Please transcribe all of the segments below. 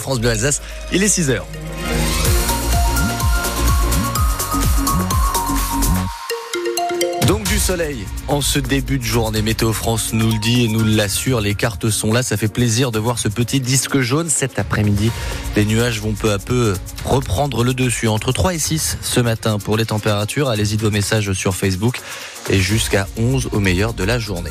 France Bleu Alsace. Il est 6h. Donc du soleil en ce début de journée. Météo France nous le dit et nous l'assure. Les cartes sont là. Ça fait plaisir de voir ce petit disque jaune cet après-midi. Les nuages vont peu à peu reprendre le dessus. Entre 3 et 6 ce matin pour les températures. Allez-y de vos messages sur Facebook et jusqu'à 11 au meilleur de la journée.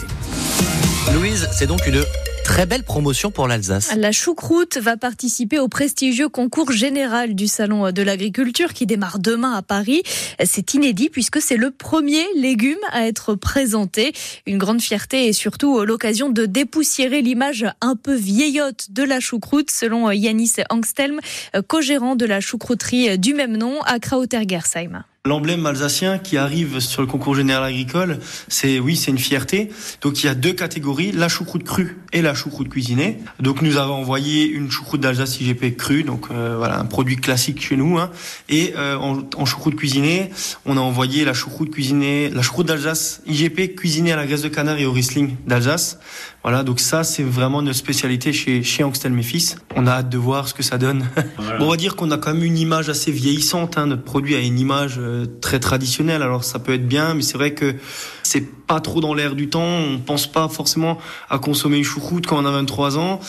Louise, c'est donc une Très belle promotion pour l'Alsace. La choucroute va participer au prestigieux concours général du Salon de l'agriculture qui démarre demain à Paris. C'est inédit puisque c'est le premier légume à être présenté. Une grande fierté et surtout l'occasion de dépoussiérer l'image un peu vieillotte de la choucroute selon Yanis Angstelm, co-gérant de la choucrouterie du même nom à Krauter-Gersheim. L'emblème alsacien qui arrive sur le concours général agricole, c'est oui, c'est une fierté. Donc il y a deux catégories, la choucroute crue et la choucroute cuisinée. Donc nous avons envoyé une choucroute d'Alsace IGP crue, donc euh, voilà un produit classique chez nous. Hein. Et euh, en, en, choucroute cuisinée, on a envoyé la choucroute cuisinée, la choucroute d'Alsace IGP cuisinée à la graisse de canard et au Riesling d'Alsace. Voilà, donc ça c'est vraiment notre spécialité chez chez Angstel mes fils. On a hâte de voir ce que ça donne. Voilà. bon, on va dire qu'on a quand même une image assez vieillissante. Hein. Notre produit a une image très traditionnelle. Alors ça peut être bien, mais c'est vrai que c'est pas trop dans l'air du temps. On pense pas forcément à consommer une choucroute quand on a 23 ans.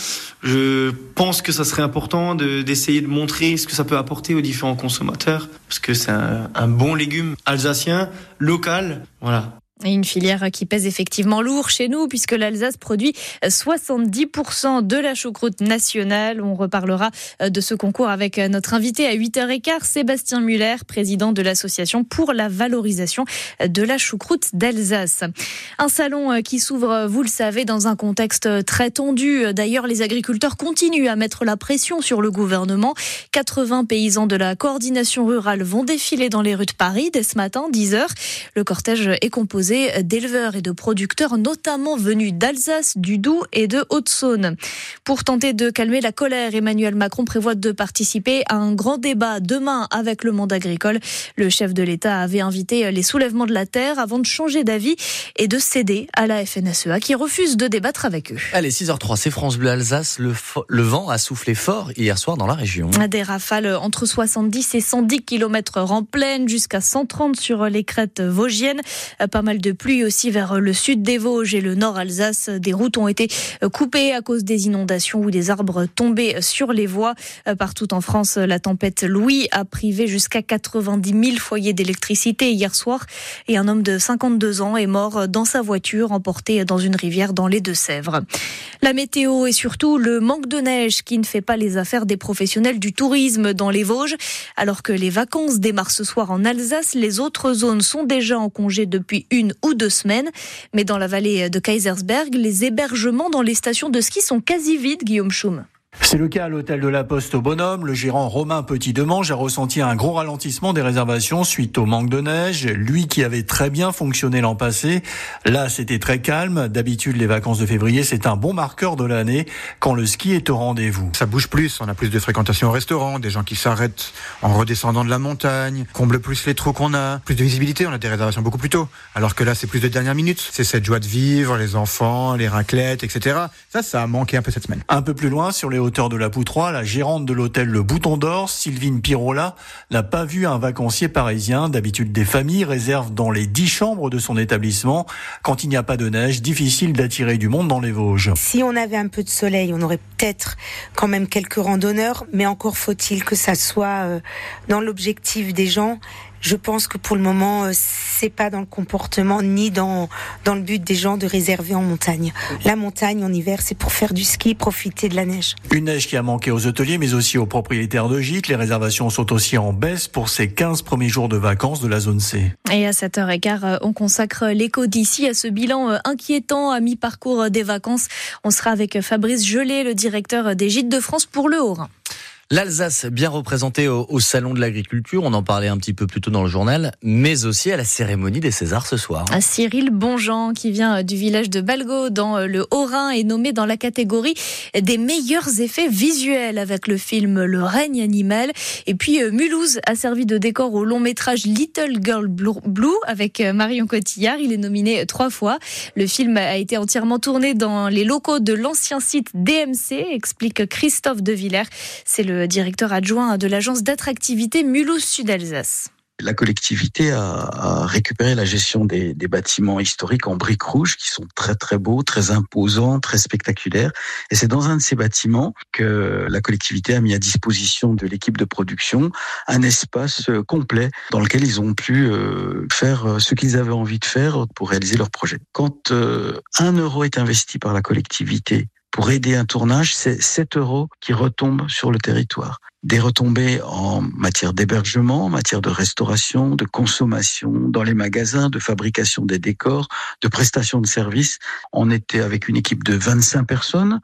Je pense que ça serait important d'essayer de, de, montrer ce que ça peut apporter aux différents consommateurs, parce que c'est un, un bon légume alsacien, local. Voilà. Et une filière qui pèse effectivement lourd chez nous puisque l'Alsace produit 70% de la choucroute nationale. On reparlera de ce concours avec notre invité à 8h15, Sébastien Muller, président de l'association pour la valorisation de la choucroute d'Alsace. Un salon qui s'ouvre, vous le savez, dans un contexte très tendu. D'ailleurs, les agriculteurs continuent à mettre la pression sur le gouvernement. 80 paysans de la coordination rurale vont défiler dans les rues de Paris dès ce matin, 10h. Le cortège est composé d'éleveurs et de producteurs, notamment venus d'Alsace, du Doubs et de Haute-Saône. Pour tenter de calmer la colère, Emmanuel Macron prévoit de participer à un grand débat demain avec le monde agricole. Le chef de l'État avait invité les soulèvements de la terre avant de changer d'avis et de céder à la FNSEA qui refuse de débattre avec eux. Allez, 6h03, c'est France Bleu Alsace. Le, le vent a soufflé fort hier soir dans la région. Des rafales entre 70 et 110 km en pleine, jusqu'à 130 sur les crêtes vosgiennes. Pas mal de pluie aussi vers le sud des Vosges et le nord Alsace. Des routes ont été coupées à cause des inondations ou des arbres tombés sur les voies. Partout en France, la tempête Louis a privé jusqu'à 90 000 foyers d'électricité hier soir et un homme de 52 ans est mort dans sa voiture emporté dans une rivière dans les Deux-Sèvres. La météo et surtout le manque de neige qui ne fait pas les affaires des professionnels du tourisme dans les Vosges. Alors que les vacances démarrent ce soir en Alsace, les autres zones sont déjà en congé depuis une ou deux semaines. Mais dans la vallée de Kaisersberg, les hébergements dans les stations de ski sont quasi vides, Guillaume Schum. C'est le cas à l'hôtel de la Poste au Bonhomme. Le gérant Romain Petit-Demange a ressenti un gros ralentissement des réservations suite au manque de neige. Lui qui avait très bien fonctionné l'an passé, là c'était très calme. D'habitude les vacances de février c'est un bon marqueur de l'année quand le ski est au rendez-vous. Ça bouge plus, on a plus de fréquentation au restaurant, des gens qui s'arrêtent en redescendant de la montagne, comble plus les trous qu'on a, plus de visibilité, on a des réservations beaucoup plus tôt. Alors que là c'est plus de dernière minute. C'est cette joie de vivre, les enfants, les raclettes, etc. Ça, ça a manqué un peu cette semaine. Un peu plus loin sur les hauteur de la Poutroie, la gérante de l'hôtel Le Bouton d'Or, Sylvine Pirola, n'a pas vu un vacancier parisien. D'habitude, des familles réservent dans les dix chambres de son établissement. Quand il n'y a pas de neige, difficile d'attirer du monde dans les Vosges. Si on avait un peu de soleil, on aurait peut-être quand même quelques randonneurs, mais encore faut-il que ça soit euh, dans l'objectif des gens je pense que pour le moment, c'est pas dans le comportement ni dans dans le but des gens de réserver en montagne. La montagne en hiver, c'est pour faire du ski, profiter de la neige. Une neige qui a manqué aux hôteliers, mais aussi aux propriétaires de gîtes. Les réservations sont aussi en baisse pour ces 15 premiers jours de vacances de la zone C. Et à 7h15, on consacre l'écho d'ici à ce bilan inquiétant à mi-parcours des vacances. On sera avec Fabrice Gelé, le directeur des gîtes de France pour le Haut-Rhin. L'Alsace bien représentée au, Salon de l'Agriculture, on en parlait un petit peu plus tôt dans le journal, mais aussi à la cérémonie des Césars ce soir. Cyril Bonjean, qui vient euh, du village de Balgo dans euh, le Haut-Rhin, est nommé dans la catégorie des meilleurs effets visuels avec le film Le règne animal. Et puis euh, Mulhouse a servi de décor au long métrage Little Girl Blue avec Marion Cotillard. Il est nominé trois fois. Le film a été entièrement tourné dans les locaux de l'ancien site DMC, explique Christophe De Villers. C'est le directeur adjoint de l'agence d'attractivité Mulhouse Sud-Alsace la collectivité a, récupéré la gestion des, bâtiments historiques en briques rouges qui sont très très beaux, très imposants, très spectaculaires. Et c'est dans un de ces bâtiments que la collectivité a mis à disposition de l'équipe de production un espace complet dans lequel ils ont pu euh, faire euh, ce qu'ils avaient envie de faire pour réaliser leur projet. Quand euh, un euro est investi par la collectivité pour aider un tournage, c'est 7 euros qui retombent sur le territoire. Des retombées en matière d'hébergement, en matière de restauration, de consommation dans les magasins, de fabrication des décors, de prestation de services. On était avec une équipe de 25 personnes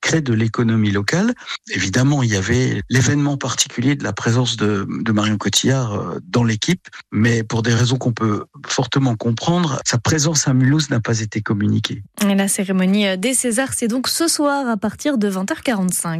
crée de l'économie locale. Évidemment, il y avait l'événement particulier de la présence de, Marion Cotillard euh, dans l'équipe, mais pour des raisons qu'on peut fortement comprendre, sa présence à Mulhouse n'a pas été communiquée. la cérémonie des Césars, c'est donc ce soir à partir de 20h45.